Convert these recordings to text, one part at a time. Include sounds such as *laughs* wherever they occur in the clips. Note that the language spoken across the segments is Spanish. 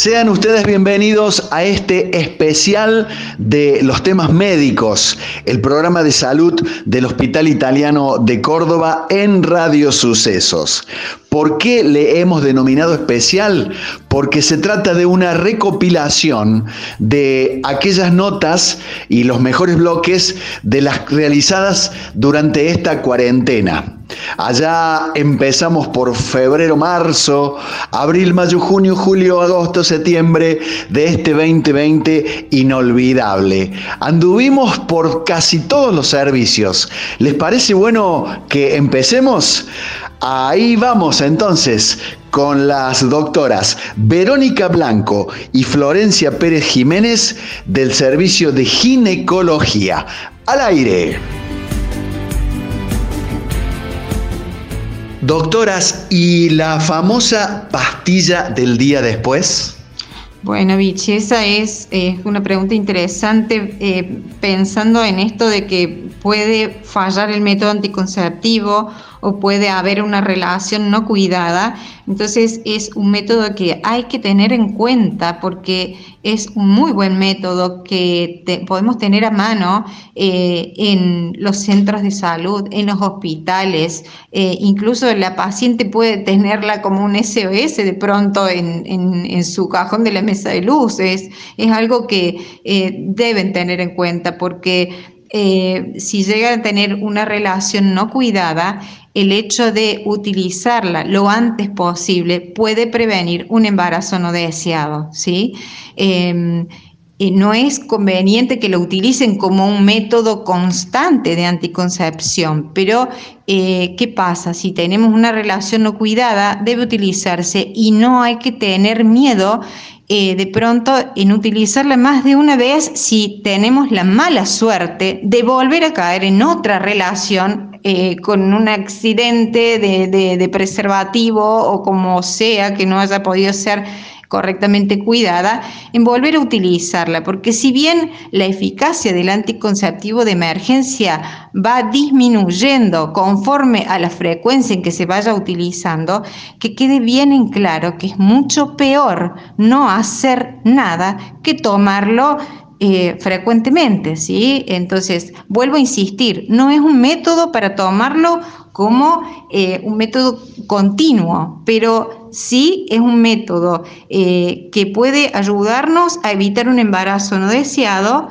Sean ustedes bienvenidos a este especial de los temas médicos, el programa de salud del Hospital Italiano de Córdoba en Radio Sucesos. ¿Por qué le hemos denominado especial? Porque se trata de una recopilación de aquellas notas y los mejores bloques de las realizadas durante esta cuarentena. Allá empezamos por febrero, marzo, abril, mayo, junio, julio, agosto, septiembre de este 2020 inolvidable. Anduvimos por casi todos los servicios. ¿Les parece bueno que empecemos? Ahí vamos entonces con las doctoras Verónica Blanco y Florencia Pérez Jiménez del Servicio de Ginecología. Al aire. Doctoras, ¿y la famosa pastilla del día después? Bueno, Vichy, esa es, una pregunta interesante eh, pensando en esto de que puede fallar el método anticonceptivo o puede haber una relación no cuidada. Entonces es un método que hay que tener en cuenta porque es un muy buen método que podemos tener a mano eh, en los centros de salud, en los hospitales. Eh, incluso la paciente puede tenerla como un SOS de pronto en, su cajón de la mesa de luces. Es algo que eh, deben tener en cuenta porque eh, si llega a tener una relación no cuidada, el hecho de utilizarla lo antes posible puede prevenir un embarazo no deseado, ¿sí? No es conveniente que lo utilicen como un método constante de anticoncepción, pero eh, ¿qué pasa? Si tenemos una relación no cuidada, debe utilizarse y no hay que tener miedo eh, de pronto en utilizarla más de una vez si tenemos la mala suerte de volver a caer en otra relación eh, con un accidente de, preservativo o como sea que no haya podido ser correctamente cuidada, en volver a utilizarla, porque si bien la eficacia del anticonceptivo de emergencia va disminuyendo conforme a la frecuencia en que se vaya utilizando, que quede bien en claro que es mucho peor no hacer nada que tomarlo eh, frecuentemente, ¿sí? Entonces, vuelvo a insistir, no es un método para tomarlo como eh, un método continuo, pero sí es un método eh, que puede ayudarnos a evitar un embarazo no deseado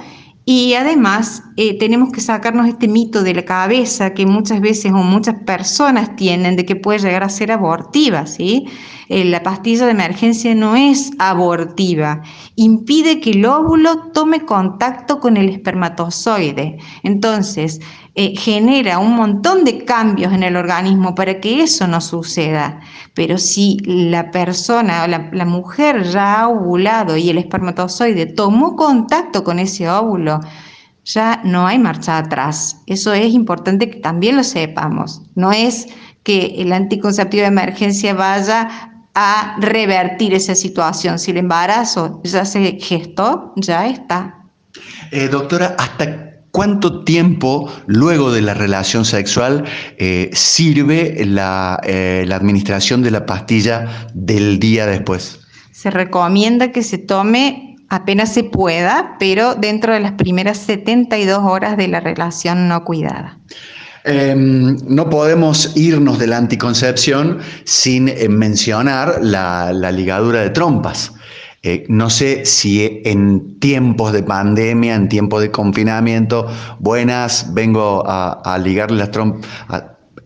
y además eh, tenemos que sacarnos este mito de la cabeza que muchas veces o muchas personas tienen de que puede llegar a ser abortiva, ¿sí? Eh, la pastilla de emergencia no es abortiva, impide que el óvulo tome contacto con el espermatozoide. Entonces, eh, genera un montón de cambios en el organismo para que eso no suceda. Pero si la persona o la, mujer ya ha ovulado y el espermatozoide tomó contacto con ese óvulo, ya no hay marcha atrás. Eso es importante que también lo sepamos. No es que el anticonceptivo de emergencia vaya a revertir esa situación. Si el embarazo ya se gestó, ya está. Eh, doctora, ¿hasta cuánto tiempo luego de la relación sexual eh, sirve la, eh, la administración de la pastilla del día después? Se recomienda que se tome apenas se pueda, pero dentro de las primeras 72 horas de la relación no cuidada. Em, no podemos irnos de la anticoncepción sin eh, mencionar la, ligadura de trompas. Eh, no sé si en tiempos de pandemia, en tiempos de confinamiento, buenas, vengo a, ligarle las trompas.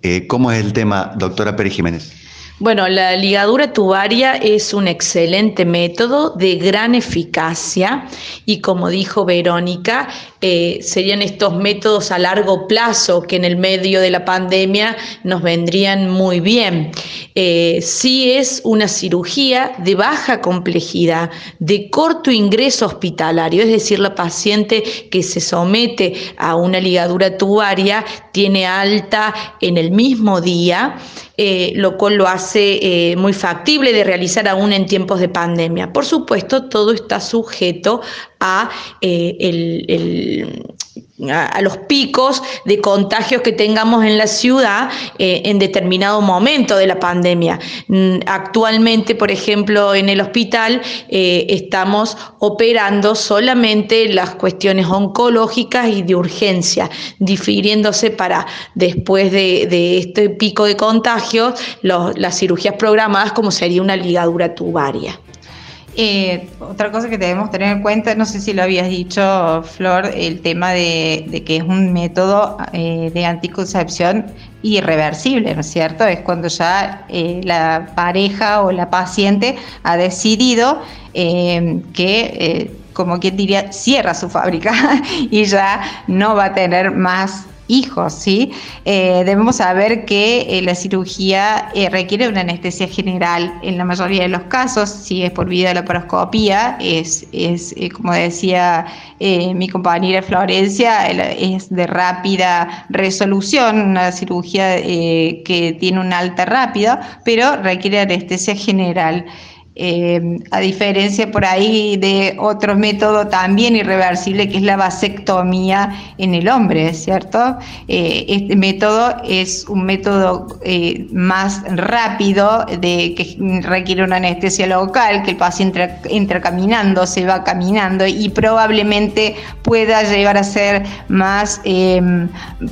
Eh, ¿Cómo es el tema, doctora Pérez Jiménez? Bueno, la ligadura tubaria es un excelente método de gran eficacia y como dijo Verónica, eh, serían estos métodos a largo plazo que en el medio de la pandemia nos vendrían muy bien. Eh, sí es una cirugía de baja complejidad, de corto ingreso hospitalario, es decir, la paciente que se somete a una ligadura tubaria tiene alta en el mismo día, eh, lo cual lo hace muy factible de realizar aún en tiempos de pandemia. Por supuesto, todo está sujeto a el a, los picos de contagios que tengamos en la ciudad eh, en determinado momento de la pandemia. Mm, actualmente, por ejemplo, en el hospital eh, estamos operando solamente las cuestiones oncológicas y de urgencia, difiriéndose para después de, este pico de contagios las cirugías programadas como sería una ligadura tubaria. Eh, otra cosa que debemos tener en cuenta, no sé si lo habías dicho, Flor, el tema de, que es un método eh, de anticoncepción irreversible, ¿no es cierto? Es cuando ya eh, la pareja o la paciente ha decidido que, como quien diría, cierra su fábrica *laughs* y ya no va a tener más hijos, ¿sí? Eh, debemos saber que eh, la cirugía eh, requiere una anestesia general en la mayoría de los casos, si es por vía de la paroscopía, es, es como decía mi compañera Florencia, es de rápida resolución, una cirugía que tiene un alta rápida, pero requiere anestesia general. Eh, a diferencia por ahí de otro método también irreversible que es la vasectomía en el hombre, ¿cierto? Eh, este método es un método eh, más rápido, de, que requiere una anestesia local, que el paciente entra, caminando, se va caminando y probablemente pueda llegar a ser más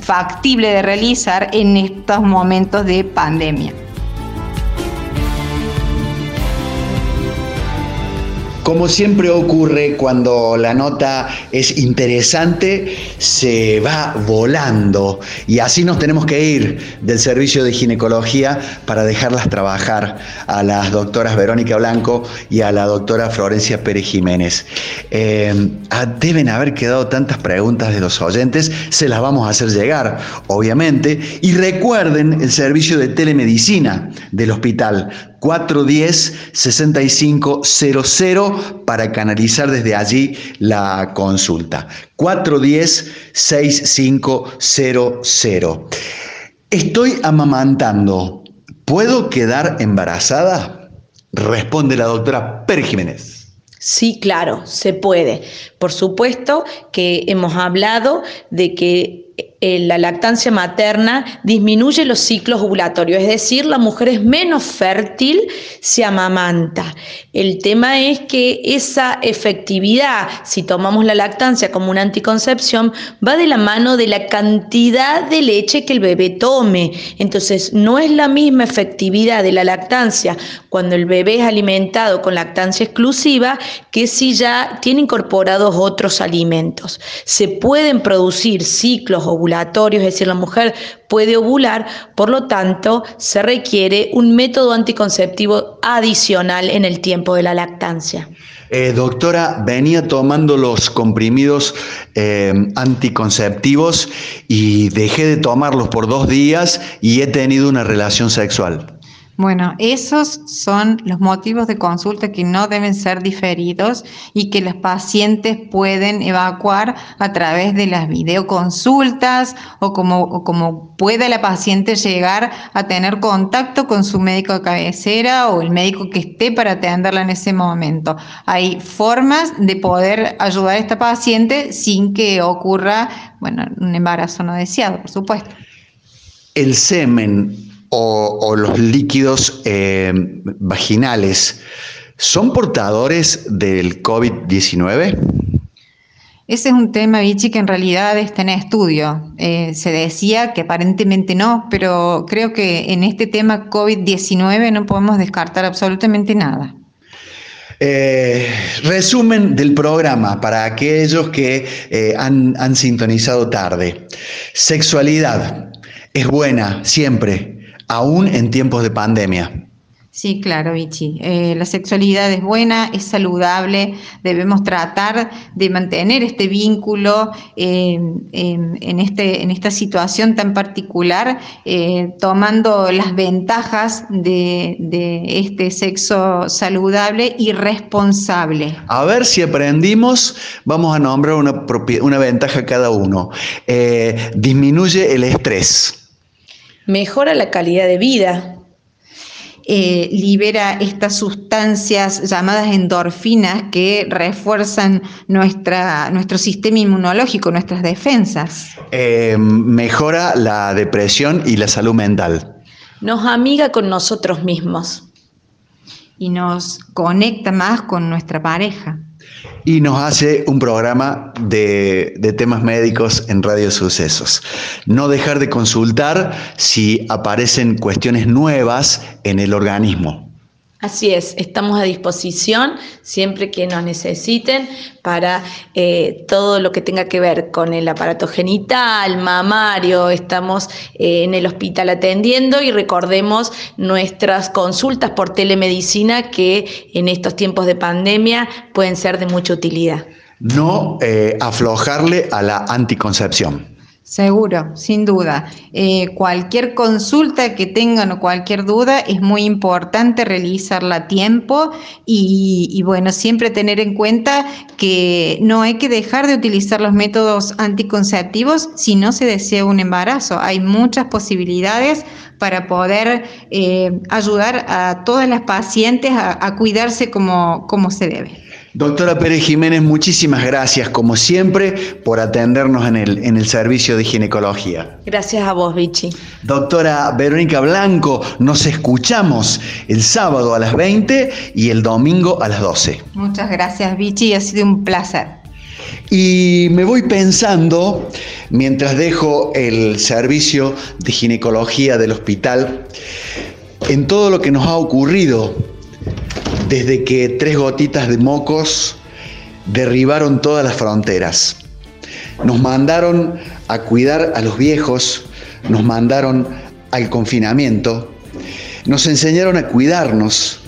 factible de realizar en estos momentos de pandemia. Como siempre ocurre cuando la nota es interesante, se va volando y así nos tenemos que ir del servicio de ginecología para dejarlas trabajar a las doctoras Verónica Blanco y a la doctora Florencia Pérez Jiménez. Eh, ah, deben haber quedado tantas preguntas de los oyentes, se las vamos a hacer llegar, obviamente, y recuerden el servicio de telemedicina del hospital 410-6500 para canalizar desde allí la consulta. 410-6500. Estoy amamantando. ¿Puedo quedar embarazada? Responde la doctora Pérez Jiménez. Sí, claro, se puede. Por supuesto que hemos hablado de que la lactancia materna disminuye los ciclos ovulatorios, es decir, la mujer es menos fértil, se amamanta. El tema es que esa efectividad, si tomamos la lactancia como una anticoncepción, va de la mano de la cantidad de leche que el bebé tome. Entonces, no es la misma efectividad de la lactancia cuando el bebé es alimentado con lactancia exclusiva que si ya tiene incorporados otros alimentos. Se pueden producir ciclos ovulatorios es decir, la mujer puede ovular, por lo tanto, se requiere un método anticonceptivo adicional en el tiempo de la lactancia. Eh, doctora, venía tomando los comprimidos eh, anticonceptivos y dejé de tomarlos por dos días y he tenido una relación sexual. Bueno, esos son los motivos de consulta que no deben ser diferidos y que los pacientes pueden evacuar a través de las videoconsultas o como, como pueda la paciente llegar a tener contacto con su médico de cabecera o el médico que esté para atenderla en ese momento. Hay formas de poder ayudar a esta paciente sin que ocurra, bueno, un embarazo no deseado, por supuesto. El semen o, los líquidos eh, vaginales son portadores del COVID-19? Ese es un tema, Vichy, que en realidad está en estudio. Eh, se decía que aparentemente no, pero creo que en este tema COVID-19 no podemos descartar absolutamente nada. Eh, resumen del programa para aquellos que han sintonizado tarde. Sexualidad es buena siempre, aún en tiempos de pandemia. Sí, claro, Vichy. Eh, la sexualidad es buena, es saludable, debemos tratar de mantener este vínculo en, este, en esta situación tan particular, eh, tomando las ventajas de, este sexo saludable y responsable. A ver si aprendimos, vamos a nombrar una, una ventaja cada uno. Eh, disminuye el estrés mejora la calidad de vida. eh, libera estas sustancias llamadas endorfinas que refuerzan nuestra, nuestro sistema inmunológico, nuestras defensas. Eh, mejora la depresión y la salud mental. Nos amiga con nosotros mismos. Y nos conecta más con nuestra pareja y nos hace un programa de, de, temas médicos en Radio Sucesos. No dejar de consultar si aparecen cuestiones nuevas en el organismo. Así es, estamos a disposición siempre que nos necesiten para eh, todo lo que tenga que ver con el aparato genital, mamario, estamos eh, en el hospital atendiendo y recordemos nuestras consultas por telemedicina que en estos tiempos de pandemia pueden ser de mucha utilidad. No eh, aflojarle a la anticoncepción. Seguro, sin duda. Eh, cualquier consulta que tengan o cualquier duda es muy importante realizarla a tiempo y, y, bueno, siempre tener en cuenta que no hay que dejar de utilizar los métodos anticonceptivos si no se desea un embarazo. Hay muchas posibilidades para poder eh, ayudar a todas las pacientes a, a cuidarse como, como se debe. Doctora Pérez Jiménez, muchísimas gracias, como siempre, por atendernos en el, en el servicio de ginecología. Gracias a vos, Vichy. Doctora Verónica Blanco, nos escuchamos el sábado a las 20 y el domingo a las 12. Muchas gracias, Vichy, ha sido un placer. Y me voy pensando, mientras dejo el servicio de ginecología del hospital, en todo lo que nos ha ocurrido desde que tres gotitas de mocos derribaron todas las fronteras. Nos mandaron a cuidar a los viejos, nos mandaron al confinamiento, nos enseñaron a cuidarnos,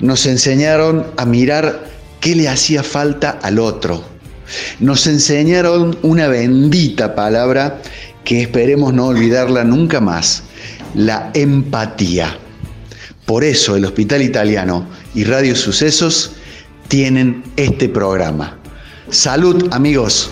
nos enseñaron a mirar qué le hacía falta al otro, nos enseñaron una bendita palabra que esperemos no olvidarla nunca más, la empatía. Por eso el Hospital Italiano y Radio Sucesos tienen este programa. Salud amigos.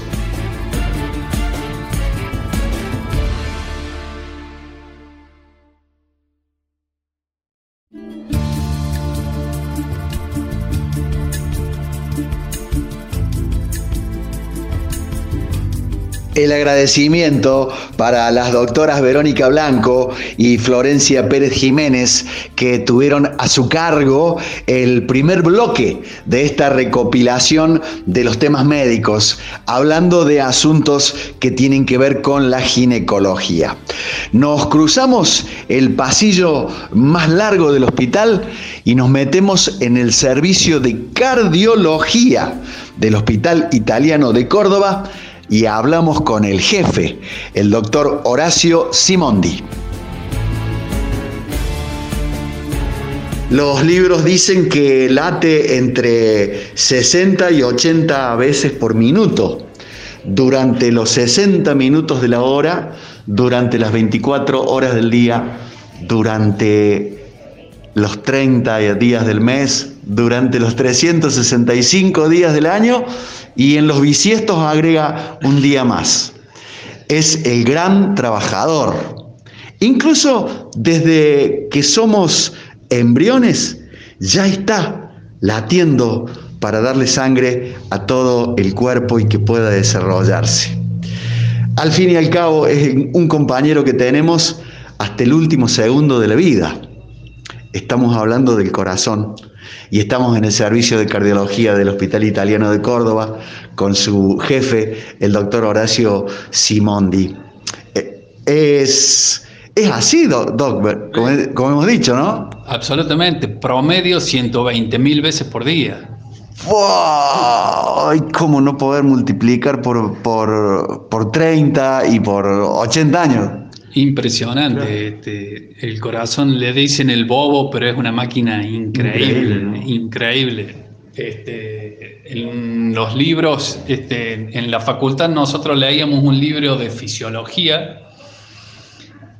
El agradecimiento para las doctoras Verónica Blanco y Florencia Pérez Jiménez que tuvieron a su cargo el primer bloque de esta recopilación de los temas médicos, hablando de asuntos que tienen que ver con la ginecología. Nos cruzamos el pasillo más largo del hospital y nos metemos en el servicio de cardiología del Hospital Italiano de Córdoba y hablamos con el jefe, el doctor Horacio Simondi. Los libros dicen que late entre 60 y 80 veces por minuto, durante los 60 minutos de la hora, durante las 24 horas del día, durante los 30 días del mes, durante los 365 días del año y en los bisiestos agrega un día más. Es el gran trabajador. Incluso desde que somos embriones, ya está latiendo para darle sangre a todo el cuerpo y que pueda desarrollarse. Al fin y al cabo es un compañero que tenemos hasta el último segundo de la vida. Estamos hablando del corazón y estamos en el servicio de cardiología del Hospital Italiano de Córdoba con su jefe, el doctor Horacio Simondi. Eh, es, es así, Doc, como, como, hemos dicho, ¿no? Absolutamente, promedio 120 mil veces por día. ¡Wow! ¿Cómo no poder multiplicar por, por, por 30 y por 80 años? Impresionante. Este, el corazón le dicen el bobo, pero es una máquina increíble, increíble. Este, en los libros, este, en la facultad nosotros leíamos un libro de fisiología,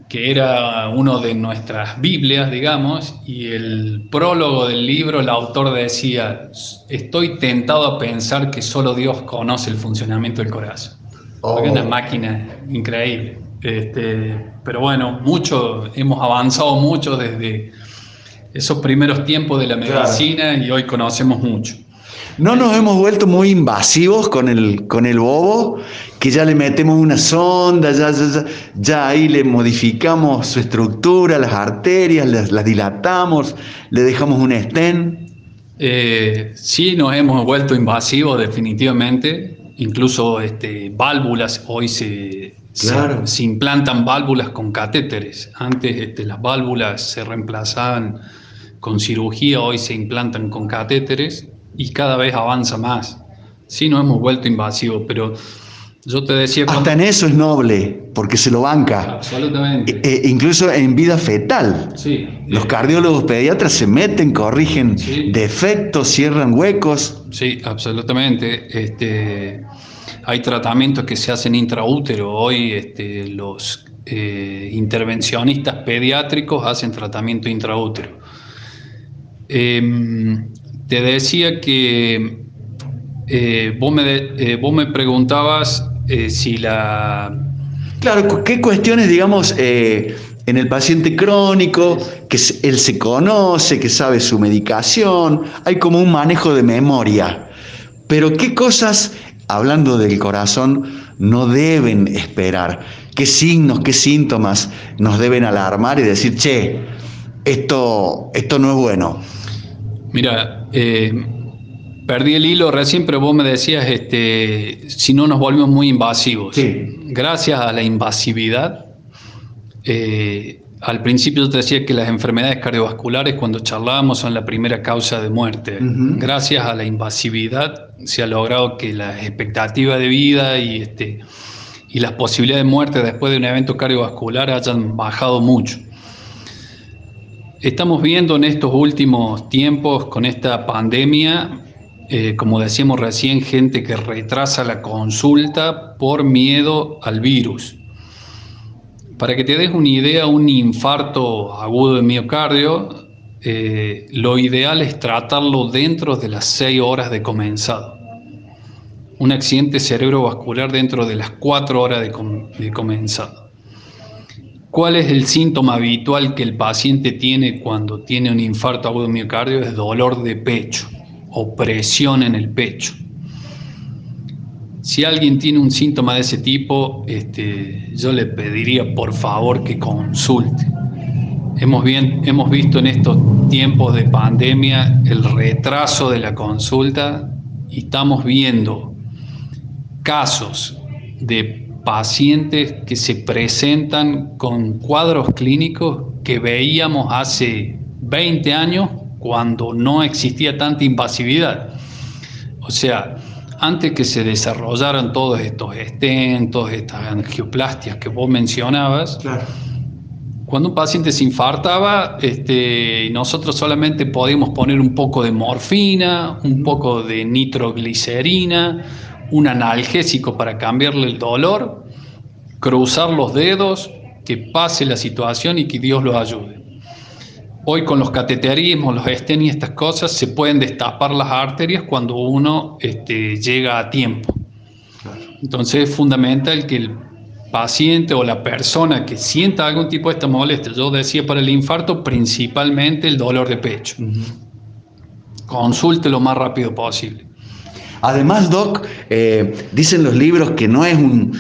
que era uno de nuestras Biblias, digamos, y el prólogo del libro, el autor decía, estoy tentado a pensar que solo Dios conoce el funcionamiento del corazón. Es una oh. máquina increíble. Este, pero bueno, mucho, hemos avanzado mucho desde, esos primeros tiempos de la medicina y hoy conocemos mucho. No nos hemos vuelto muy invasivos con el, con el bobo, que ya le metemos una sonda, ya, ya, ahí le modificamos su estructura, las arterias, las, dilatamos, le dejamos un estén. Eh, sí, nos hemos vuelto invasivos definitivamente. Incluso este, válvulas hoy se, se, implantan válvulas con catéteres. Antes este, las válvulas se reemplazaban con cirugía, hoy se implantan con catéteres y cada vez avanza más. Sí, nos hemos vuelto invasivos, pero yo te decía... Hasta en eso es noble, porque se lo banca. Absolutamente. E, e incluso en vida fetal. Sí. Los cardiólogos pediatras se meten, corrigen defectos, cierran huecos. Sí, absolutamente. Este, hay tratamientos que se hacen intraútero. Hoy este, los eh, intervencionistas pediátricos hacen tratamiento intraútero. Em, te decía que eh, vos, me, eh, vos, me, preguntabas si la... Claro, ¿qué cuestiones, digamos, en el paciente crónico, que él se conoce, que sabe su medicación, hay como un manejo de memoria? Pero ¿qué cosas, hablando del corazón, no deben esperar? ¿Qué signos, qué síntomas nos deben alarmar y decir, che, esto, esto no es bueno? Mira, eh, perdí el hilo recién, pero vos me decías, este, si no nos volvemos muy invasivos. Gracias a la invasividad, eh, al principio yo te decía que las enfermedades cardiovasculares cuando charlábamos son la primera causa de muerte. Gracias a la invasividad se ha logrado que la expectativa de vida y, este, y las posibilidades de muerte después de un evento cardiovascular hayan bajado mucho. Estamos viendo en estos últimos tiempos con esta pandemia, eh, como decíamos recién, gente que retrasa la consulta por miedo al virus. Para que te des una idea, un infarto agudo de miocardio, eh, lo ideal es tratarlo dentro de las seis horas de comenzado. Un accidente cerebrovascular dentro de las cuatro horas de comenzado. ¿Cuál es el síntoma habitual que el paciente tiene cuando tiene un infarto agudo de miocardio? Es dolor de pecho o presión en el pecho. Si alguien tiene un síntoma de ese tipo, este, yo le pediría por favor que consulte. Hemos, hemos visto en estos tiempos de pandemia el retraso de la consulta y estamos viendo casos de pacientes que se presentan con cuadros clínicos que veíamos hace 20 años cuando no existía tanta invasividad. O sea, antes que se desarrollaran todos estos estentos, estas angioplastias que vos mencionabas, cuando un paciente se infartaba, este, nosotros solamente podíamos poner un poco de morfina, un poco de nitroglicerina, un analgésico para cambiarle el dolor, cruzar los dedos, que pase la situación y que Dios los ayude. Hoy con los cateterismos, los estén y estas cosas, se pueden destapar las arterias cuando uno este, llega a tiempo. Entonces es fundamental que el paciente o la persona que sienta algún tipo de esta molestia, yo decía para el infarto, principalmente el dolor de pecho. Consulte lo más rápido posible. Además, Doc, eh, dicen los libros que no es un,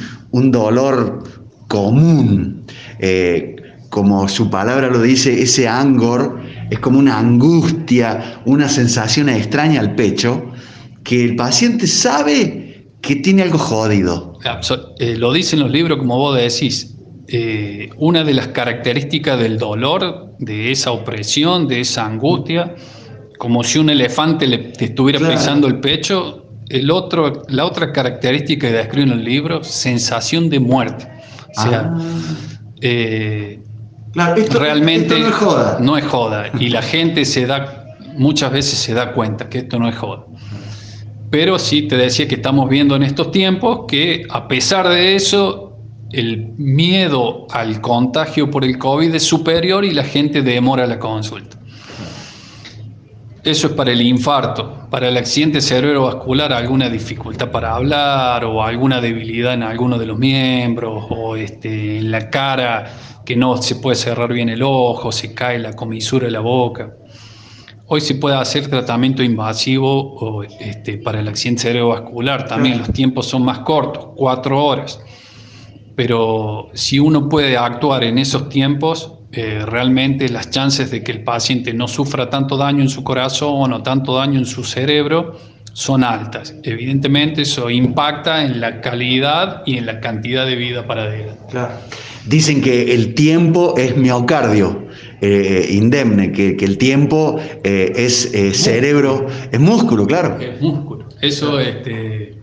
dolor común. Eh, como su palabra lo dice, ese angor es como una angustia, una sensación extraña al pecho, que el paciente sabe que tiene algo jodido. Eh, lo dicen los libros, como vos decís. una de las características del dolor, de esa opresión, de esa angustia, como si un elefante le te estuviera pisando el pecho, el otro, la otra característica que describe en el libro, sensación de muerte. O sea, ah. eh, realmente no, es joda. no es joda. Y la gente se da, muchas veces se da cuenta que esto no es joda. Pero sí te decía que estamos viendo en estos tiempos que a pesar de eso, el miedo al contagio por el COVID es superior y la gente demora la consulta. Eso es para el infarto. Para el accidente cerebrovascular, alguna dificultad para hablar o alguna debilidad en alguno de los miembros o este, en la cara que no se puede cerrar bien el ojo, se cae la comisura de la boca. Hoy se puede hacer tratamiento invasivo o, este, para el accidente cerebrovascular. También los tiempos son más cortos, cuatro horas. Pero si uno puede actuar en esos tiempos, eh, realmente las chances de que el paciente no sufra tanto daño en su corazón o tanto daño en su cerebro son altas. Evidentemente eso impacta en la calidad y en la cantidad de vida para adelante. Claro. Dicen que el tiempo es miocardio eh, indemne, que, el tiempo eh, es cerebro, es músculo, claro. Es músculo. Eso, este,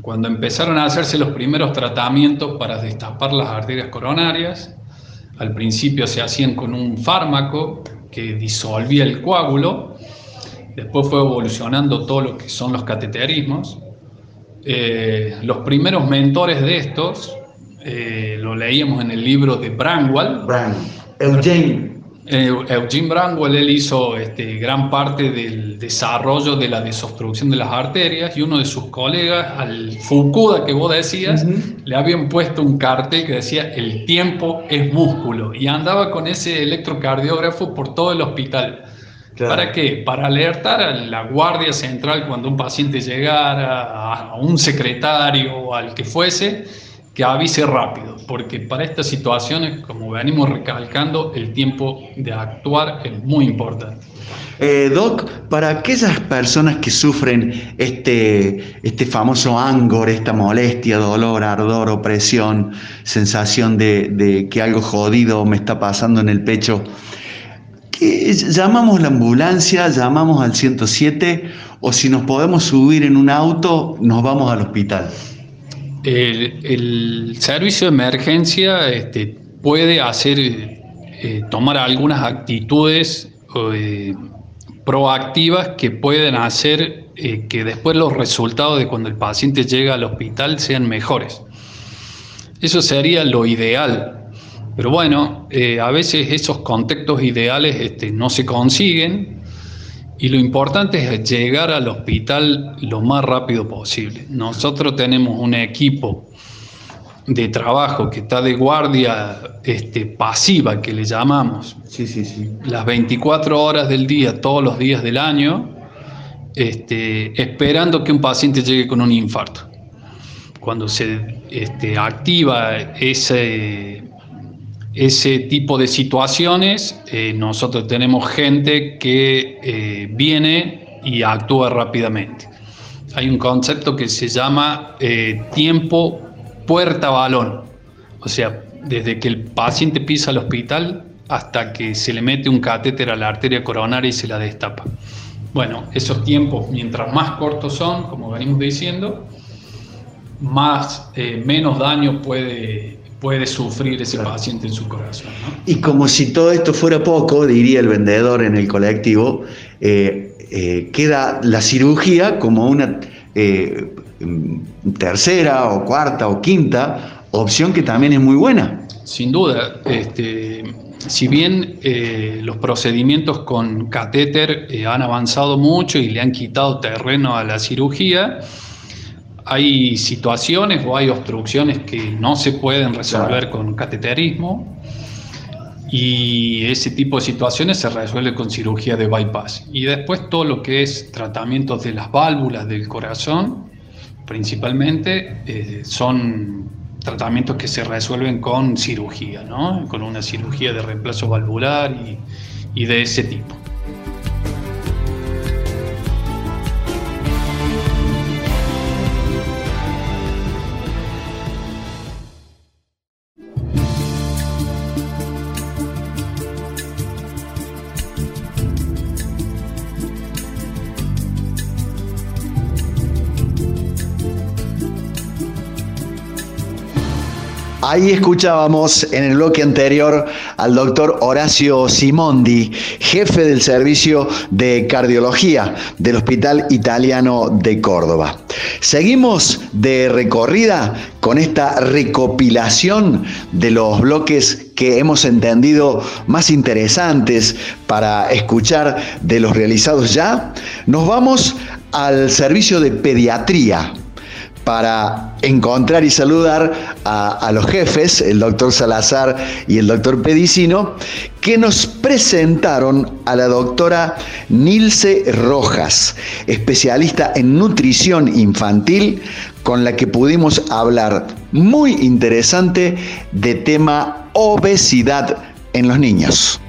cuando empezaron a hacerse los primeros tratamientos para destapar las arterias coronarias, al principio se hacían con un fármaco que disolvía el coágulo, después fue evolucionando todo lo que son los cateterismos. Eh, los primeros mentores de estos eh, lo leíamos en el libro de Brangwell. Eugene. Eh, Eugene Brangwell, él hizo este, gran parte del desarrollo de la desobstrucción de las arterias y uno de sus colegas, al Fukuda que vos decías, le habían puesto un cartel que decía el tiempo es músculo y andaba con ese electrocardiógrafo por todo el hospital. ¿Para qué? Para alertar a la guardia central cuando un paciente llegara, a un secretario al que fuese, que avise rápido, porque para estas situaciones, como venimos recalcando, el tiempo de actuar es muy importante. Eh, Doc, para aquellas personas que sufren este, este famoso angor, esta molestia, dolor, ardor, opresión, sensación de, que algo jodido me está pasando en el pecho, llamamos la ambulancia, llamamos al 107 o si nos podemos subir en un auto, nos vamos al hospital. El, servicio de emergencia este, puede hacer, eh, tomar algunas actitudes eh, proactivas que pueden hacer eh, que después los resultados de cuando el paciente llega al hospital sean mejores. Eso sería lo ideal. Pero bueno, a veces esos contextos ideales este, no se consiguen y lo importante es llegar al hospital lo más rápido posible. Nosotros tenemos un equipo de trabajo que está de guardia este, pasiva, que le llamamos. Sí, sí, sí. Las 24 horas del día, todos los días del año, este, esperando que un paciente llegue con un infarto. Cuando se este, activa ese, ese tipo de situaciones, eh, nosotros tenemos gente que eh, viene y actúa rápidamente. Hay un concepto que se llama eh, tiempo puerta-balón, o sea, desde que el paciente pisa al hospital hasta que se le mete un catéter a la arteria coronaria y se la destapa. Bueno, esos tiempos, mientras más cortos son, como venimos diciendo, más, menos daño puede puede sufrir ese paciente en su corazón. Y como si todo esto fuera poco, diría el vendedor en el colectivo, eh, eh, queda la cirugía como una eh, tercera o cuarta o quinta opción que también es muy buena. Sin duda, este, si bien los procedimientos con catéter han avanzado mucho y le han quitado terreno a la cirugía, hay situaciones o hay obstrucciones que no se pueden resolver con cateterismo y ese tipo de situaciones se resuelve con cirugía de bypass. Y después todo lo que es tratamientos de las válvulas del corazón, principalmente, eh, son tratamientos que se resuelven con cirugía, ¿no? con una cirugía de reemplazo valvular y de ese tipo. Ahí escuchábamos en el bloque anterior al doctor Horacio Simondi, jefe del servicio de cardiología del Hospital Italiano de Córdoba. Seguimos de recorrida con esta recopilación de los bloques que hemos entendido más interesantes para escuchar de los realizados ya. Nos vamos al servicio de pediatría para encontrar y saludar a, los jefes, el doctor Salazar y el doctor Pedicino, que nos presentaron a la doctora Nilce Rojas, especialista en nutrición infantil, con la que pudimos hablar muy interesante de tema obesidad en los niños.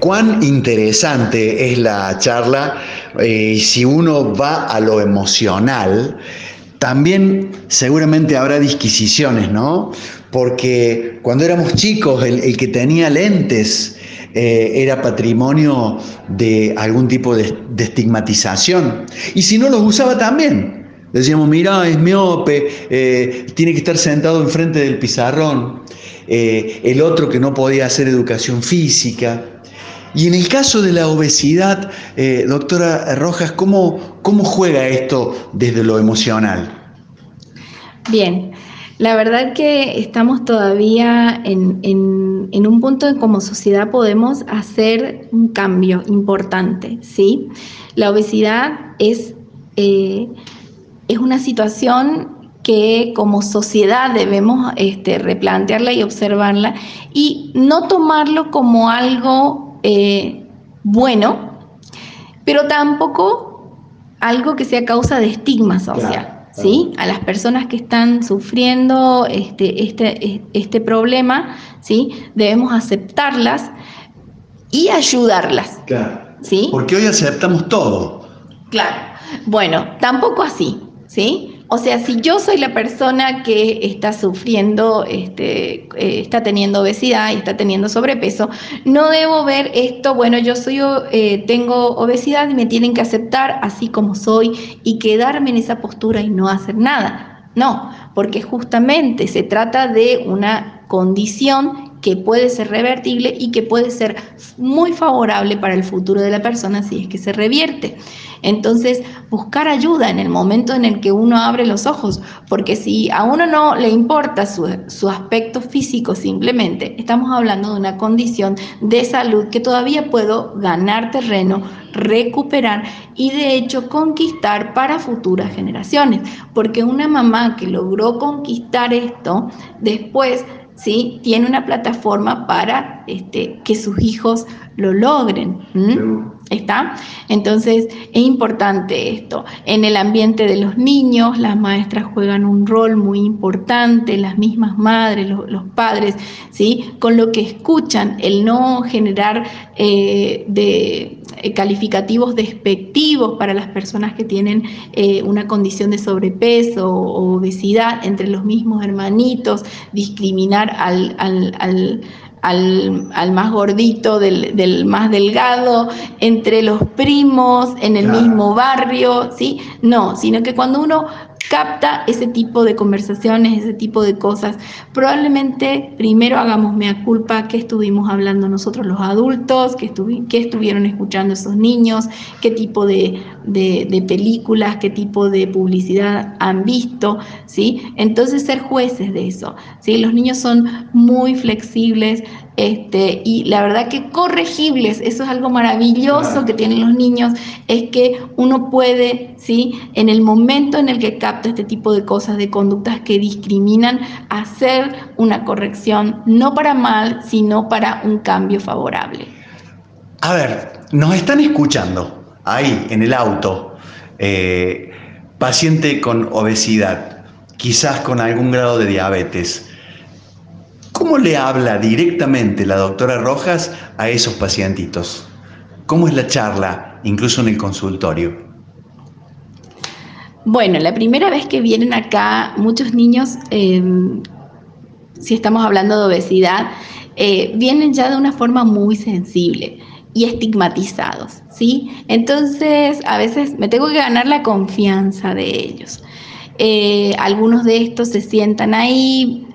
Cuán interesante es la charla eh, si uno va a lo emocional, también seguramente habrá disquisiciones, ¿no? Porque cuando éramos chicos, el, que tenía lentes eh, era patrimonio de algún tipo de, estigmatización. Y si no los usaba también, decíamos, mira, es miope, eh, tiene que estar sentado enfrente del pizarrón. el otro que no podía hacer educación física. Y en el caso de la obesidad, eh, doctora Rojas, ¿cómo, ¿cómo juega esto desde lo emocional? Bien, la verdad que estamos todavía en, un punto en como sociedad podemos hacer un cambio importante, ¿sí? La obesidad es, eh, es una situación que como sociedad debemos este, replantearla y observarla y no tomarlo como algo eh, bueno, pero tampoco algo que sea causa de estigma social. ¿Sí? A las personas que están sufriendo este, este, este problema, ¿sí? Debemos aceptarlas y ayudarlas. ¿sí? Porque hoy aceptamos todo. Claro. Bueno, tampoco así, ¿sí? O sea, si yo soy la persona que está sufriendo, este, eh, está teniendo obesidad y está teniendo sobrepeso, no debo ver esto, bueno, yo soy, eh, tengo obesidad y me tienen que aceptar así como soy y quedarme en esa postura y no hacer nada. No, porque justamente se trata de una condición que puede ser revertible y que puede ser muy favorable para el futuro de la persona si es que se revierte. Entonces, buscar ayuda en el momento en el que uno abre los ojos, porque si a uno no le importa su, aspecto físico simplemente, estamos hablando de una condición de salud que todavía puedo ganar terreno, recuperar y de hecho conquistar para futuras generaciones, porque una mamá que logró conquistar esto, después ¿sí? tiene una plataforma para este, que sus hijos lo logren. ¿Está? Entonces es importante esto. En el ambiente de los niños, las maestras juegan un rol muy importante, las mismas madres, los, padres, ¿sí? Con lo que escuchan, el no generar eh, de, eh, calificativos despectivos para las personas que tienen eh, una condición de sobrepeso o obesidad entre los mismos hermanitos, discriminar al, al al, más gordito, del, más delgado, entre los primos, en el mismo barrio, ¿sí? No, sino que cuando uno capta ese tipo de conversaciones, ese tipo de cosas. Probablemente primero hagamos mea culpa, qué estuvimos hablando nosotros los adultos, qué, estuvieron escuchando esos niños, qué tipo de, de, películas, qué tipo de publicidad han visto, ¿sí? Entonces ser jueces de eso, ¿sí? Los niños son muy flexibles, este, y la verdad que corregibles, eso es algo maravilloso que tienen los niños, es que uno puede, ¿sí? en el momento en el que capta este tipo de cosas, de conductas que discriminan, hacer una corrección, no para mal, sino para un cambio favorable. A ver, nos están escuchando ahí en el auto, eh, paciente con obesidad, quizás con algún grado de diabetes. ¿Cómo le habla directamente la doctora Rojas a esos pacientitos? ¿Cómo es la charla, incluso en el consultorio? Bueno, la primera vez que vienen acá muchos niños, em, si estamos hablando de obesidad, eh, vienen ya de una forma muy sensible y estigmatizados, ¿sí? Entonces, a veces me tengo que ganar la confianza de ellos. eh, algunos de estos se sientan ahí,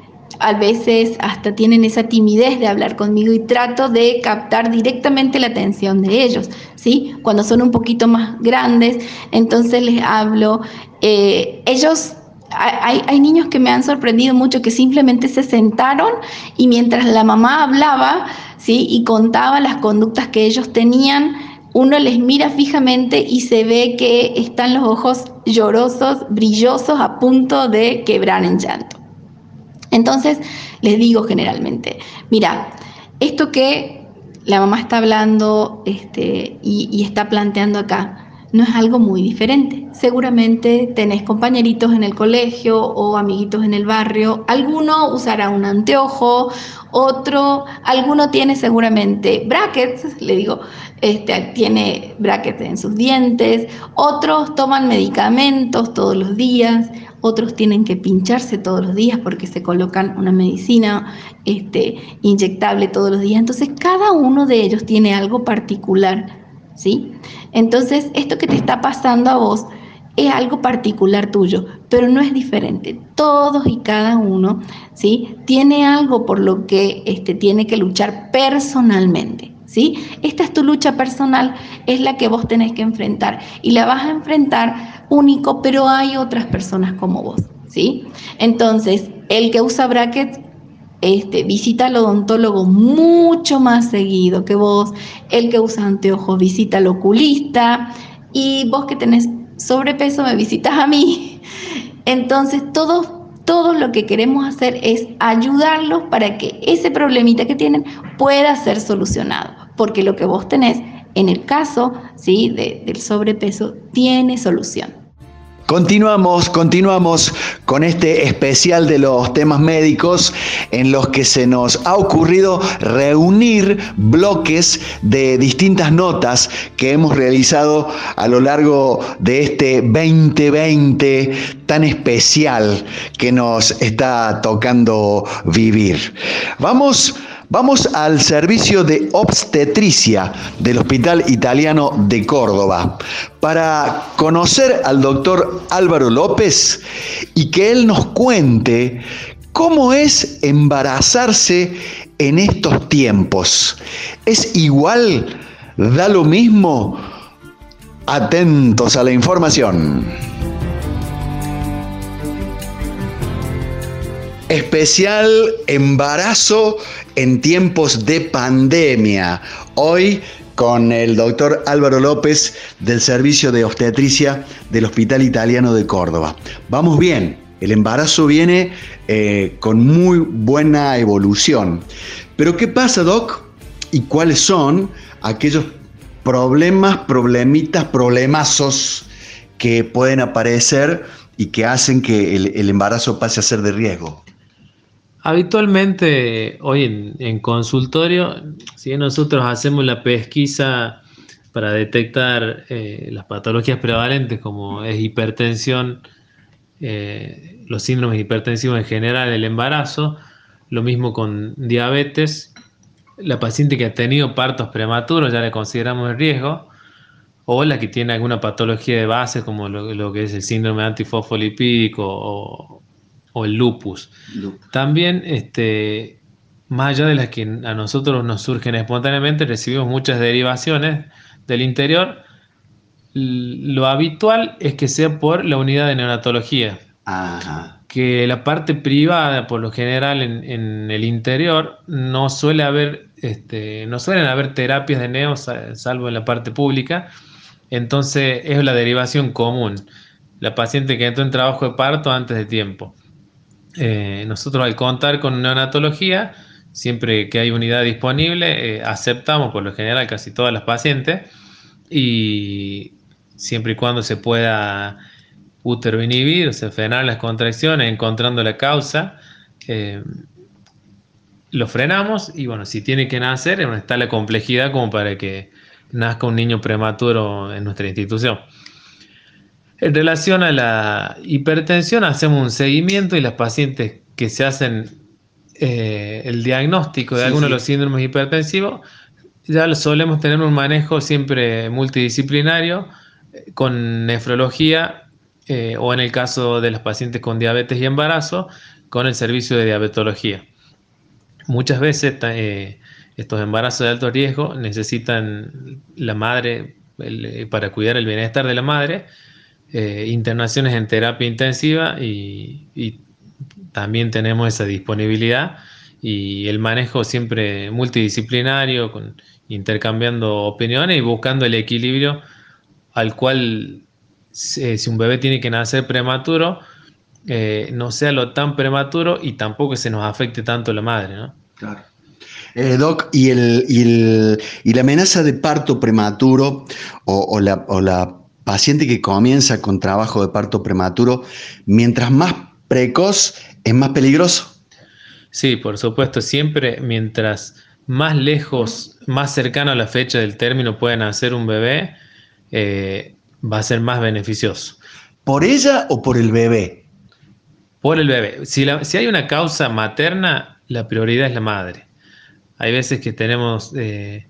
a veces hasta tienen esa timidez de hablar conmigo y trato de captar directamente la atención de ellos, ¿sí? Cuando son un poquito más grandes, entonces les hablo. Eh, ellos hay, hay, niños que me han sorprendido mucho que simplemente se sentaron y mientras la mamá hablaba, ¿sí? Y contaba las conductas que ellos tenían, uno les mira fijamente y se ve que están los ojos llorosos, brillosos, a punto de quebrar en llanto. Entonces, les digo generalmente, mira, esto que la mamá está hablando este, y, está planteando acá, no es algo muy diferente. Seguramente tenés compañeritos en el colegio o amiguitos en el barrio. Alguno usará un anteojo, otro, alguno tiene seguramente brackets, le digo, este, tiene brackets en sus dientes, otros toman medicamentos todos los días, otros tienen que pincharse todos los días porque se colocan una medicina este, inyectable todos los días. Entonces, cada uno de ellos tiene algo particular, ¿sí? Entonces, esto que te está pasando a vos es algo particular tuyo, pero no es diferente. Todos y cada uno, ¿sí? Tiene algo por lo que este, tiene que luchar personalmente. ¿Sí? Esta es tu lucha personal, es la que vos tenés que enfrentar y la vas a enfrentar único, pero hay otras personas como vos, ¿sí? Entonces, el que usa brackets este, visita al odontólogo mucho más seguido que vos, el que usa anteojos visita al oculista y vos que tenés sobrepeso me visitas a mí. Entonces, todos todo lo que queremos hacer es ayudarlos para que ese problemita que tienen pueda ser solucionado, porque lo que vos tenés en el caso ¿sí? del sobrepeso tiene solución. Continuamos, continuamos con este especial de los temas médicos en los que se nos ha ocurrido reunir bloques de distintas notas que hemos realizado a lo largo de este 2020 tan especial que nos está tocando vivir. Vamos Vamos al servicio de obstetricia del Hospital Italiano de Córdoba para conocer al doctor Álvaro López y que él nos cuente cómo es embarazarse en estos tiempos. ¿Es igual? ¿Da lo mismo? Atentos a la información. Especial embarazo en tiempos de pandemia. Hoy con el doctor Álvaro López del Servicio de Obstetricia del Hospital Italiano de Córdoba. Vamos bien, el embarazo viene eh, con muy buena evolución. Pero ¿qué pasa, Doc? ¿Y cuáles son aquellos problemas, problemitas, problemazos que pueden aparecer y que hacen que el embarazo pase a ser de riesgo? Habitualmente hoy en, consultorio, si nosotros hacemos la pesquisa para detectar eh, las patologías prevalentes como es hipertensión, eh, los síndromes hipertensivos en general, el embarazo, lo mismo con diabetes, la paciente que ha tenido partos prematuros ya le consideramos el riesgo, o la que tiene alguna patología de base como lo, lo que es el síndrome antifosfolipídico o, o el lupus. También, este, más allá de las que a nosotros nos surgen espontáneamente, recibimos muchas derivaciones del interior. Lo habitual es que sea por la unidad de neonatología. Que la parte privada, por lo general en, el interior, no suele haber, este, no suelen haber terapias de neo, salvo en la parte pública. Entonces es la derivación común. La paciente que entró en trabajo de parto antes de tiempo. Eh, nosotros al contar con neonatología, siempre que hay unidad disponible, eh, aceptamos por lo general casi todas las pacientes y siempre y cuando se pueda útero inhibir, o sea, frenar las contracciones encontrando la causa, eh, lo frenamos y bueno, si tiene que nacer, está la complejidad como para que nazca un niño prematuro en nuestra institución. En relación a la hipertensión, hacemos un seguimiento y las pacientes que se hacen eh, el diagnóstico de alguno de los síndromes hipertensivos, ya solemos tener un manejo siempre multidisciplinario con nefrología eh, o en el caso de las pacientes con diabetes y embarazo, con el servicio de diabetología. Muchas veces eh, estos embarazos de alto riesgo necesitan la madre, para cuidar el bienestar de la madre, internaciones en terapia intensiva y, y también tenemos esa disponibilidad y el manejo siempre multidisciplinario, con, intercambiando opiniones y buscando el equilibrio al cual eh, si un bebé tiene que nacer prematuro, eh, no sea lo tan prematuro y tampoco se nos afecte tanto la madre, ¿no? Claro. Eh, doc, ¿y, el, y, la amenaza de parto prematuro o, la, o la paciente que comienza con trabajo de parto prematuro, mientras más precoz, es más peligroso? Sí, por supuesto, siempre mientras más lejos, más cercano a la fecha del término pueden hacer un bebé, eh, va a ser más beneficioso. ¿Por ella o por el bebé? Por el bebé. Si, hay una causa materna, la prioridad es la madre. Hay veces que tenemos eh,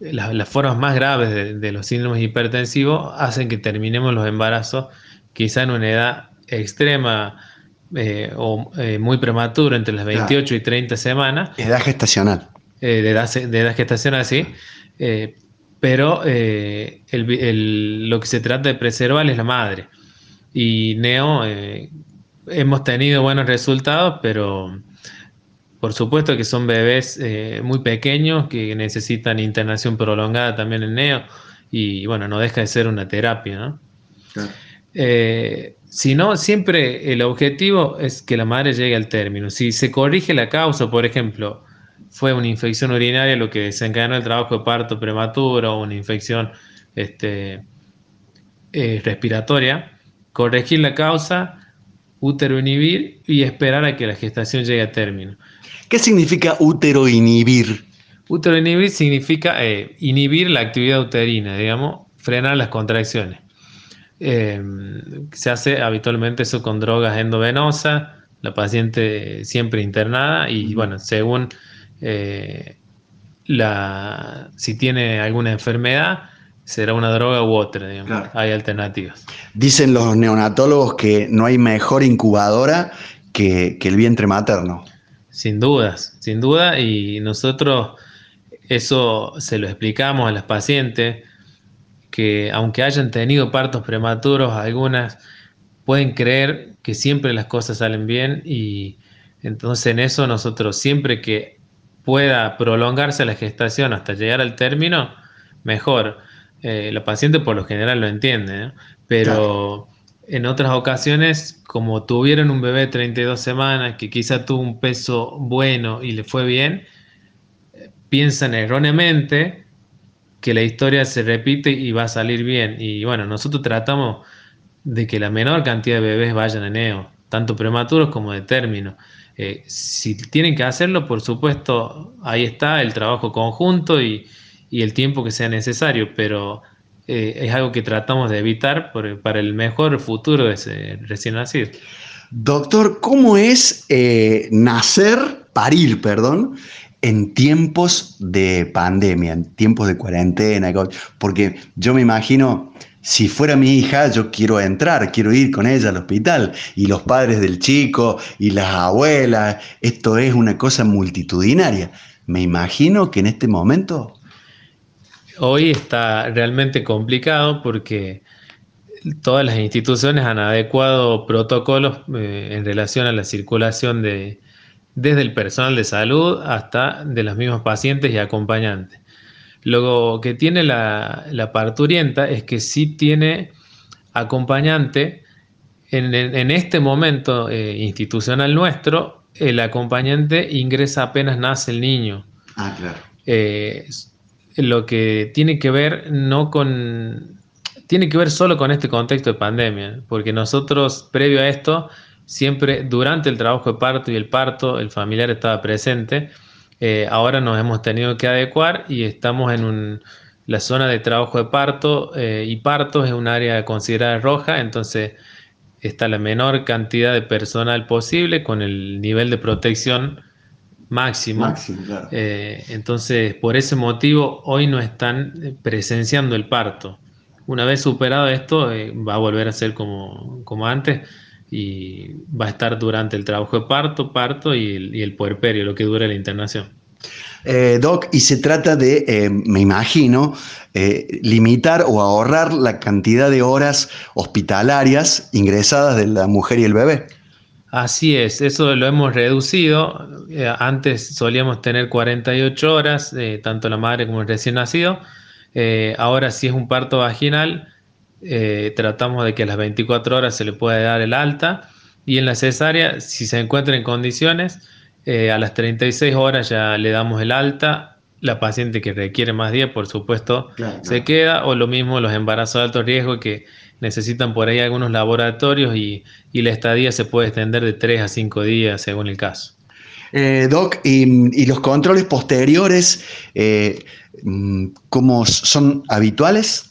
las, formas más graves de, de, los síndromes hipertensivos, hacen que terminemos los embarazos quizá en una edad extrema eh, o eh, muy prematuro, entre las 28 y 30 semanas. Edad gestacional. Eh, de, edad, de, edad, gestacional, sí. pero lo que se trata de preservar es la madre. Y Neo, hemos tenido buenos resultados, pero por supuesto que son bebés muy pequeños que necesitan internación prolongada también en Neo. Y bueno, no deja de ser una terapia, ¿no? Claro. Si no, siempre el objetivo es que la madre llegue al término. Si se corrige la causa, por ejemplo, fue una infección urinaria lo que desencadenó el trabajo de parto prematuro o una infección este, eh, respiratoria, corregir la causa, útero inhibir y esperar a que la gestación llegue a término. ¿Qué significa útero inhibir? Útero inhibir significa eh, inhibir la actividad uterina, digamos, frenar las contracciones. Em, se hace habitualmente eso con drogas endovenosas, la paciente siempre internada y bueno, según eh, la, si tiene alguna enfermedad, será una droga u otra, hay alternativas. Dicen los neonatólogos que no hay mejor incubadora que, que el vientre materno. Sin dudas, sin duda, y nosotros eso se lo explicamos a las pacientes que aunque hayan tenido partos prematuros, algunas pueden creer que siempre las cosas salen bien y entonces en eso nosotros siempre que pueda prolongarse la gestación hasta llegar al término, mejor. Eh, la paciente por lo general lo entiende, pero en otras ocasiones, como tuvieron un bebé de 32 semanas que quizá tuvo un peso bueno y le fue bien, piensan erróneamente que la historia se repite y va a salir bien. Y bueno, nosotros tratamos de que la menor cantidad de bebés vayan a neo, tanto prematuros como de término. Eh, si tienen que hacerlo, por supuesto, ahí está el trabajo conjunto y, el tiempo que sea necesario, pero eh, es algo que tratamos de evitar para el mejor futuro de ese recién nacido. Doctor, ¿cómo es eh, nacer, parir, perdón, en tiempos de pandemia, en tiempos de cuarentena, porque yo me imagino, si fuera mi hija, yo quiero entrar, quiero ir con ella al hospital, y los padres del chico, y las abuelas, esto es una cosa multitudinaria. Me imagino que en este momento... Hoy está realmente complicado porque todas las instituciones han adecuado protocolos eh, en relación a la circulación de, desde el personal de salud hasta de los mismos pacientes y acompañantes. Lo que tiene la, parturienta es que sí tiene acompañante en, este momento eh, institucional nuestro, el acompañante ingresa apenas nace el niño. Ah, claro. Eh, lo que tiene que ver no con tiene que ver solo con este contexto de pandemia, porque nosotros previo a esto siempre durante el trabajo de parto y el parto el familiar estaba presente. Eh, ahora nos hemos tenido que adecuar y estamos en la zona de trabajo de parto eh, y parto es un área considerada roja, entonces está la menor cantidad de personal posible con el nivel de protección máximo. Eh, entonces, por ese motivo, hoy no están presenciando el parto. una vez superado esto, eh, va a volver a ser como, como antes y va a estar durante el trabajo de parto, parto y el, y el puerperio, lo que dura la internación. Eh, Doc, y se trata de, eh, me imagino, eh, limitar o ahorrar la cantidad de horas hospitalarias ingresadas de la mujer y el bebé. Así es, eso lo hemos reducido. antes solíamos tener 48 horas, tanto la madre como el recién nacido. ahora si es un parto vaginal, tratamos de que a las 24 horas se le pueda dar el alta. Y en la cesárea, si se encuentra en condiciones, eh, a las 36 horas ya le damos el alta. La paciente que requiere más días, por supuesto, se queda. O lo mismo los embarazos de alto riesgo que necesitan por ahí algunos laboratorios y, la estadía se puede extender de 3 a 5 días según el caso. Eh, Doc, y, los controles posteriores, eh, ¿cómo son habituales?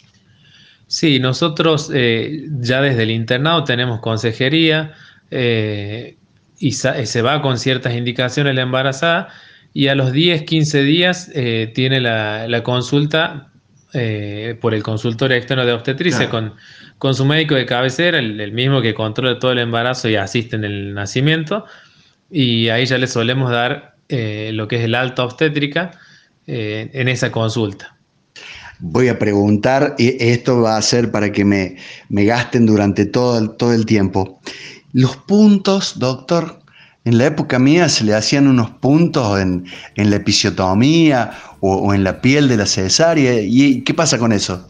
Sí, nosotros ya desde el internado tenemos consejería, y eh, se va con ciertas indicaciones la embarazada y a los 10, 15 días eh, tiene la, consulta eh, por el consultorio externo de obstetricia con, con, su médico de cabecera, el, mismo que controla todo el embarazo y asiste en el nacimiento. Y ahí ya le solemos dar lo que es el alta obstétrica en esa consulta. Voy a preguntar, y esto va a ser para que me, me gasten durante todo todo el tiempo. Los puntos, doctor, en la época mía se le hacían unos puntos en, la episiotomía o, en la piel de la cesárea. ¿Y qué pasa con eso?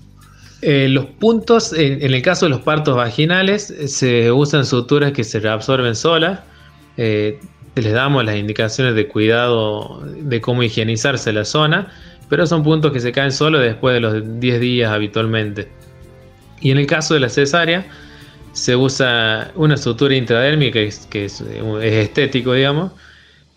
Eh, los puntos, en, el caso de los partos vaginales, se usan suturas que se reabsorben solas. Eh, les damos las indicaciones de cuidado de cómo higienizarse la zona, pero son puntos que se caen solo después de los 10 días habitualmente. Y en el caso de la cesárea, se usa una sutura intradérmica que, es, estético, digamos,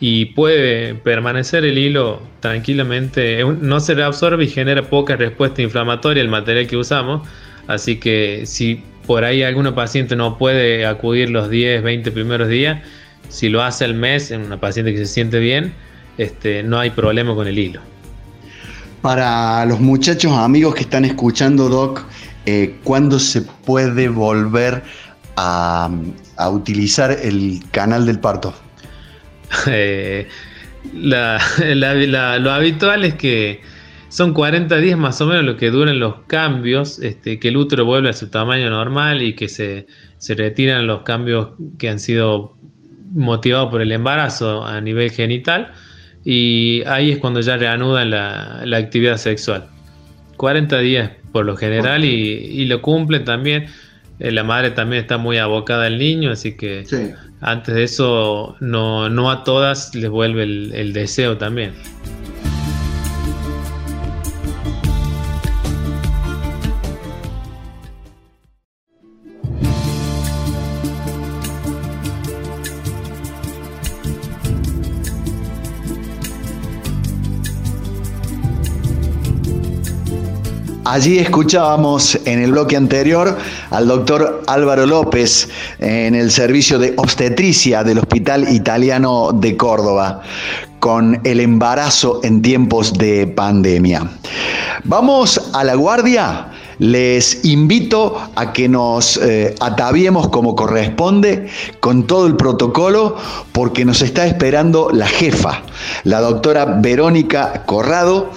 y puede permanecer el hilo tranquilamente, no se reabsorbe y genera poca respuesta inflamatoria el material que usamos, así que si por ahí alguna paciente no puede acudir los 10, 20 primeros días, si lo hace al mes en una paciente que se siente bien, este, no hay problema con el hilo. Para los muchachos amigos que están escuchando, Doc, eh, ¿cuándo se puede volver a, utilizar el canal del parto? *laughs* Eh, *laughs* lo habitual es que son 40 días más o menos lo que duran los cambios, este, que el útero vuelve a su tamaño normal y que se, retiran los cambios que han sido motivados por el embarazo a nivel genital y ahí es cuando ya reanudan la, la actividad sexual. 40 días por lo general y, lo cumplen también. Eh, la madre también está muy abocada al niño, así que antes de eso no, no a todas les vuelve el deseo también. Allí escuchábamos en el bloque anterior al doctor Álvaro López en el servicio de obstetricia del Hospital Italiano de Córdoba con el embarazo en tiempos de pandemia. Vamos a la guardia. Les invito a que nos eh, ataviemos como corresponde con todo el protocolo porque nos está esperando la jefa, la doctora Verónica Corrado,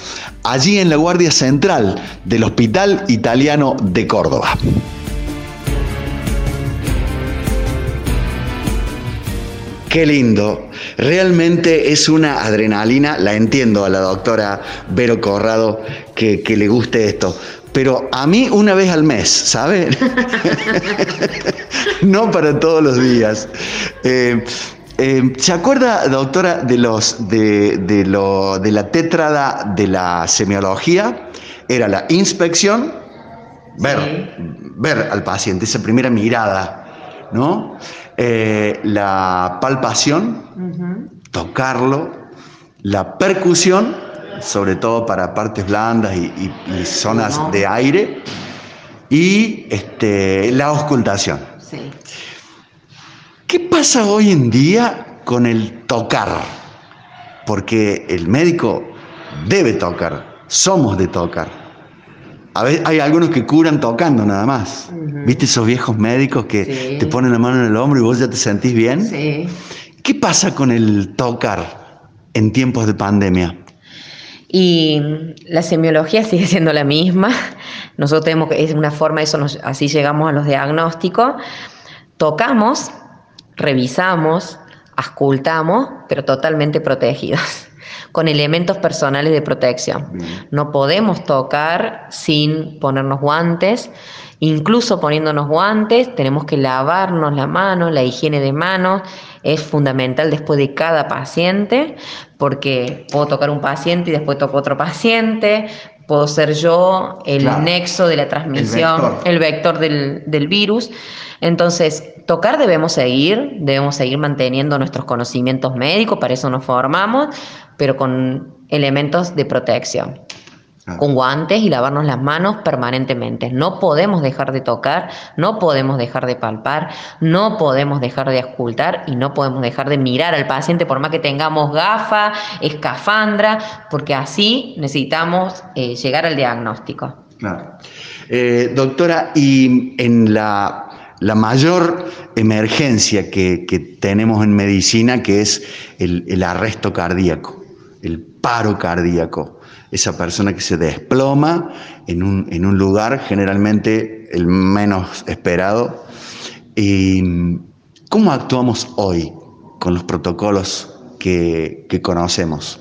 allí en la Guardia Central del Hospital Italiano de Córdoba. Qué lindo. Realmente es una adrenalina. La entiendo a la doctora Vero Corrado que, le guste esto. Pero a mí una vez al mes, ¿sabe? *laughs* no para todos los días. Eh, eh, ¿Se acuerda, doctora, de, los, de, lo, de la tétrada de la semiología? Era la inspección, ver, ver al paciente, esa primera mirada, ¿no? Eh, la palpación, tocarlo, la percusión, sobre todo para partes blandas y, zonas de aire, y este, la auscultación. Sí. ¿Qué pasa hoy en día con el tocar? Porque el médico debe tocar, somos de tocar. A ver, hay algunos que curan tocando nada más. ¿Viste esos viejos médicos que te ponen la mano en el hombro y vos ya te sentís bien? Sí. ¿Qué pasa con el tocar en tiempos de pandemia? Y la semiología sigue siendo la misma. Nosotros tenemos que, es una forma, eso así llegamos a los diagnósticos. Tocamos, revisamos, ascultamos, pero totalmente protegidos, *laughs* con elementos personales de protección. No podemos tocar sin ponernos guantes, incluso poniéndonos guantes, tenemos que lavarnos la mano, la higiene de manos es fundamental después de cada paciente, porque puedo tocar un paciente y después toco otro paciente, puedo ser yo el nexo de la transmisión, el vector, del, del virus. Entonces, tocar debemos seguir, debemos seguir manteniendo nuestros conocimientos médicos, para eso nos formamos, pero con elementos de protección. Con guantes y lavarnos las manos permanentemente. No podemos dejar de tocar, no podemos dejar de palpar, no podemos dejar de ocultar y no podemos dejar de mirar al paciente por más que tengamos gafa, escafandra, porque así necesitamos eh, llegar al diagnóstico. Claro. Eh, doctora, y en la, mayor emergencia que, tenemos en medicina, que es el, el arresto cardíaco, el paro cardíaco esa persona que se desploma en un, en un lugar, generalmente el menos esperado. Y, ¿Cómo actuamos hoy con los protocolos que, que conocemos?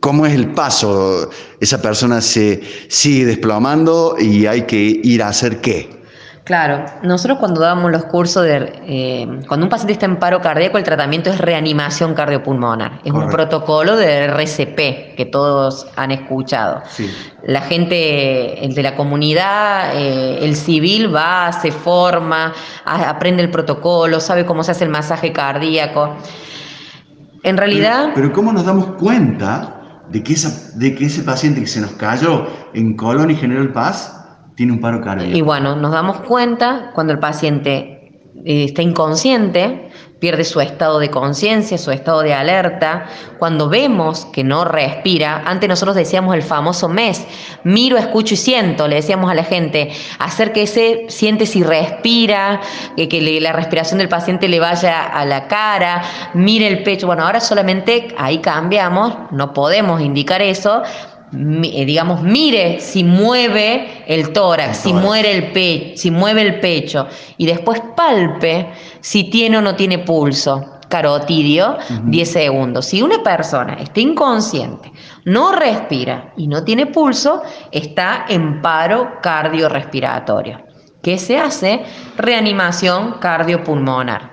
¿Cómo es el paso? Esa persona se sigue desplomando y hay que ir a hacer qué? Claro, nosotros cuando damos los cursos de, eh, cuando un paciente está en paro cardíaco, el tratamiento es reanimación cardiopulmonar. Es un protocolo de RCP que todos han escuchado. La gente el de la comunidad, eh, el civil va, se forma, aprende el protocolo, sabe cómo se hace el masaje cardíaco. En realidad... Pero, ¿cómo nos damos cuenta de que, esa, de que ese paciente que se nos cayó en Colón y General Paz tiene un paro cardíaco. Y bueno, nos damos cuenta cuando el paciente eh, está inconsciente, pierde su estado de conciencia, su estado de alerta, cuando vemos que no respira, antes nosotros decíamos el famoso mes, miro, escucho y siento, le decíamos a la gente, acérquese, siente si respira, que, que la respiración del paciente le vaya a la cara, mire el pecho, bueno, ahora solamente ahí cambiamos, no podemos indicar eso, eh, digamos, mire si mueve el tórax, si, muere el si mueve el pecho, y después palpe si tiene o no tiene pulso carotidio 10 segundos. Si una persona está inconsciente, no respira y no tiene pulso, está en paro cardiorrespiratorio. ¿Qué se hace? Reanimación cardiopulmonar.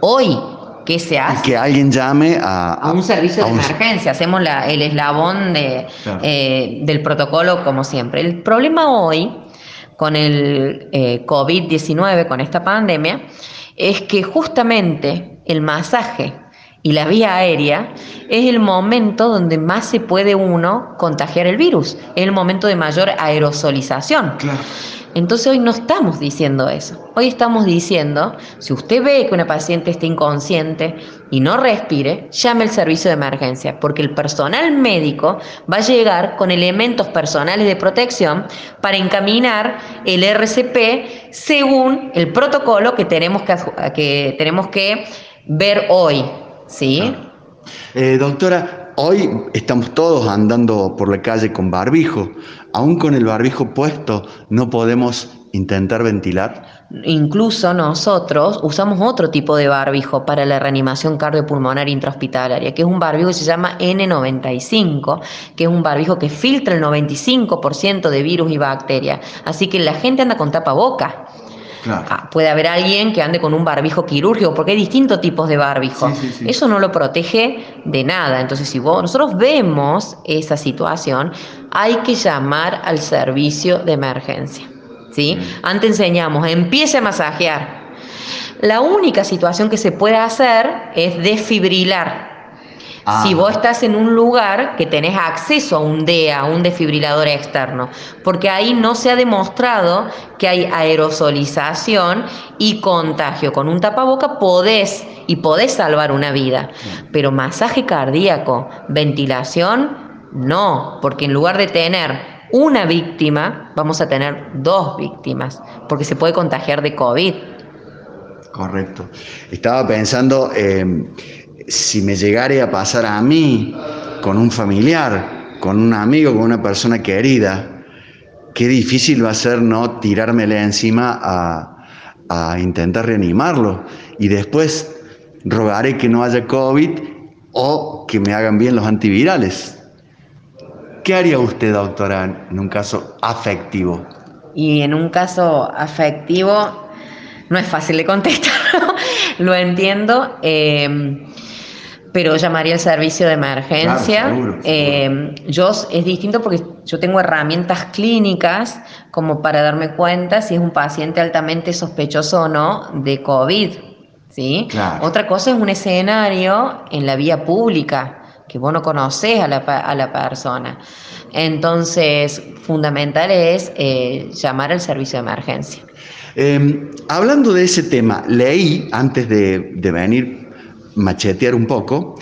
Hoy ¿Qué se hace? que alguien llame a, un servicio de emergencia. Hacemos el eslabón de, eh, del protocolo como siempre. El problema hoy con el eh, COVID-19, con esta pandemia, es que justamente el masaje y la vía aérea es el momento donde más se puede uno contagiar el virus, es el momento de mayor aerosolización. Claro. Entonces hoy no estamos diciendo eso. Hoy estamos diciendo, si usted ve que una paciente está inconsciente y no respire, llame al servicio de emergencia, porque el personal médico va a llegar con elementos personales de protección para encaminar el RCP según el protocolo que tenemos que, que, tenemos que ver hoy. ¿Sí? Eh, doctora, hoy estamos todos andando por la calle con barbijo aún con el barbijo puesto, no podemos intentar ventilar? Incluso nosotros usamos otro tipo de barbijo para la reanimación cardiopulmonar intrahospitalaria, que es un barbijo que se llama N95, que es un barbijo que filtra el 95% de virus y bacterias. Así que la gente anda con tapaboca. Ah, puede haber alguien que ande con un barbijo quirúrgico, porque hay distintos tipos de barbijo. Eso no lo protege de nada. Entonces, si vos, nosotros vemos esa situación, hay que llamar al servicio de emergencia. ¿sí? Antes enseñamos, empiece a masajear. La única situación que se puede hacer es desfibrilar. Ah. Si vos estás en un lugar que tenés acceso a un DEA, un desfibrilador externo, porque ahí no se ha demostrado que hay aerosolización y contagio. Con un tapaboca podés y podés salvar una vida, pero masaje cardíaco, ventilación, no, porque en lugar de tener una víctima, vamos a tener dos víctimas, porque se puede contagiar de COVID. Correcto. Estaba pensando, eh, si me llegare a pasar a mí, con un familiar, con un amigo, con una persona querida, qué difícil va a ser no tirármele encima a, intentar reanimarlo. Y después rogaré que no haya COVID o que me hagan bien los antivirales. ¿Qué haría usted, doctora, en un caso afectivo? Y en un caso afectivo no es fácil de contestar, *laughs* lo entiendo. Eh, pero llamaría al servicio de emergencia. Eh, yo es distinto porque yo tengo herramientas clínicas como para darme cuenta si es un paciente altamente sospechoso o no de COVID. ¿sí? Otra cosa es un escenario en la vía pública que vos no conoces a la, a la persona. Entonces, fundamental es eh, llamar al servicio de emergencia. Em, hablando de ese tema, leí antes de, de venir machetear un poco,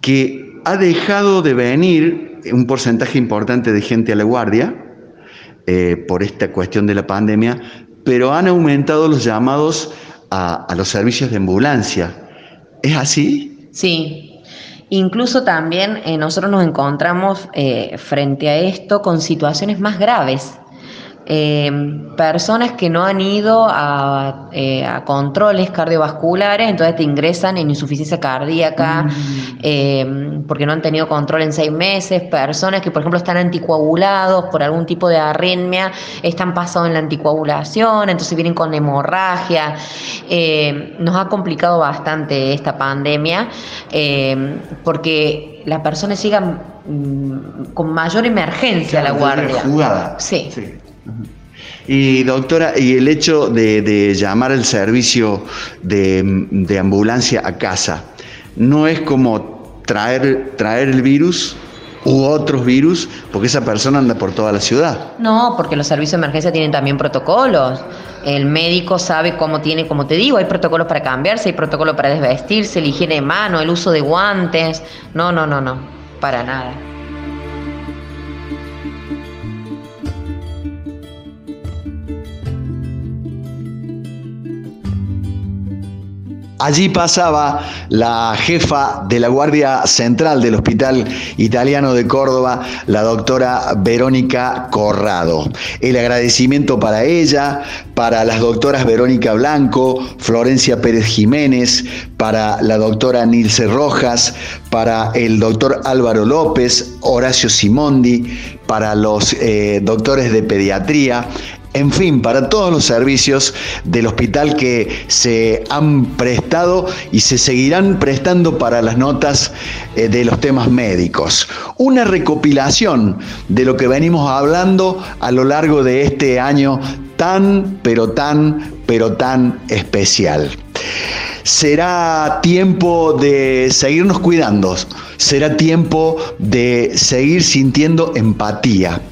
que ha dejado de venir un porcentaje importante de gente a la guardia eh, por esta cuestión de la pandemia, pero han aumentado los llamados a, los servicios de ambulancia. ¿Es así? Sí. Incluso también eh, nosotros nos encontramos eh, frente a esto con situaciones más graves. Eh, personas que no han ido eh, a, controles cardiovasculares, entonces te ingresan en insuficiencia cardíaca mm. eh, porque no han tenido control en seis meses, personas que por ejemplo están anticoagulados por algún tipo de arritmia, están pasados en la anticoagulación, entonces vienen con hemorragia. nos ha complicado bastante esta pandemia porque las personas llegan mm, con mayor emergencia a la guardia. sí. Y doctora, y el hecho de, llamar al servicio de, ambulancia a casa, ¿no es como traer, traer el virus u otros virus, porque esa persona anda por toda la ciudad. No, porque los servicios de emergencia tienen también protocolos. El médico sabe cómo tiene, como te digo, hay protocolos para cambiarse, hay protocolos para desvestirse, la higiene de mano, el uso de guantes. No, no, no, no, para nada. Allí pasaba la jefa de la Guardia Central del Hospital Italiano de Córdoba, la doctora Verónica Corrado. El agradecimiento para ella, para las doctoras Verónica Blanco, Florencia Pérez Jiménez, para la doctora Nilce Rojas, para el doctor Álvaro López, Horacio Simondi, para los eh, doctores de pediatría, en fin, para todos los servicios del hospital que se han prestado y se seguirán prestando para las notas eh, de los temas médicos. Una recopilación de lo que venimos hablando a lo largo de este año tan, pero tan, pero tan especial. Será tiempo de seguirnos cuidando, será tiempo de seguir sintiendo empatía,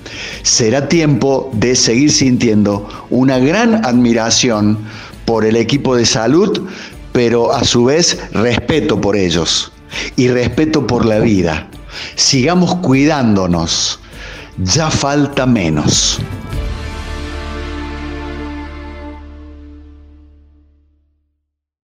será tiempo de seguir sintiendo una gran admiración por el equipo de salud, pero a su vez respeto por ellos y respeto por la vida. Sigamos cuidándonos, ya falta menos.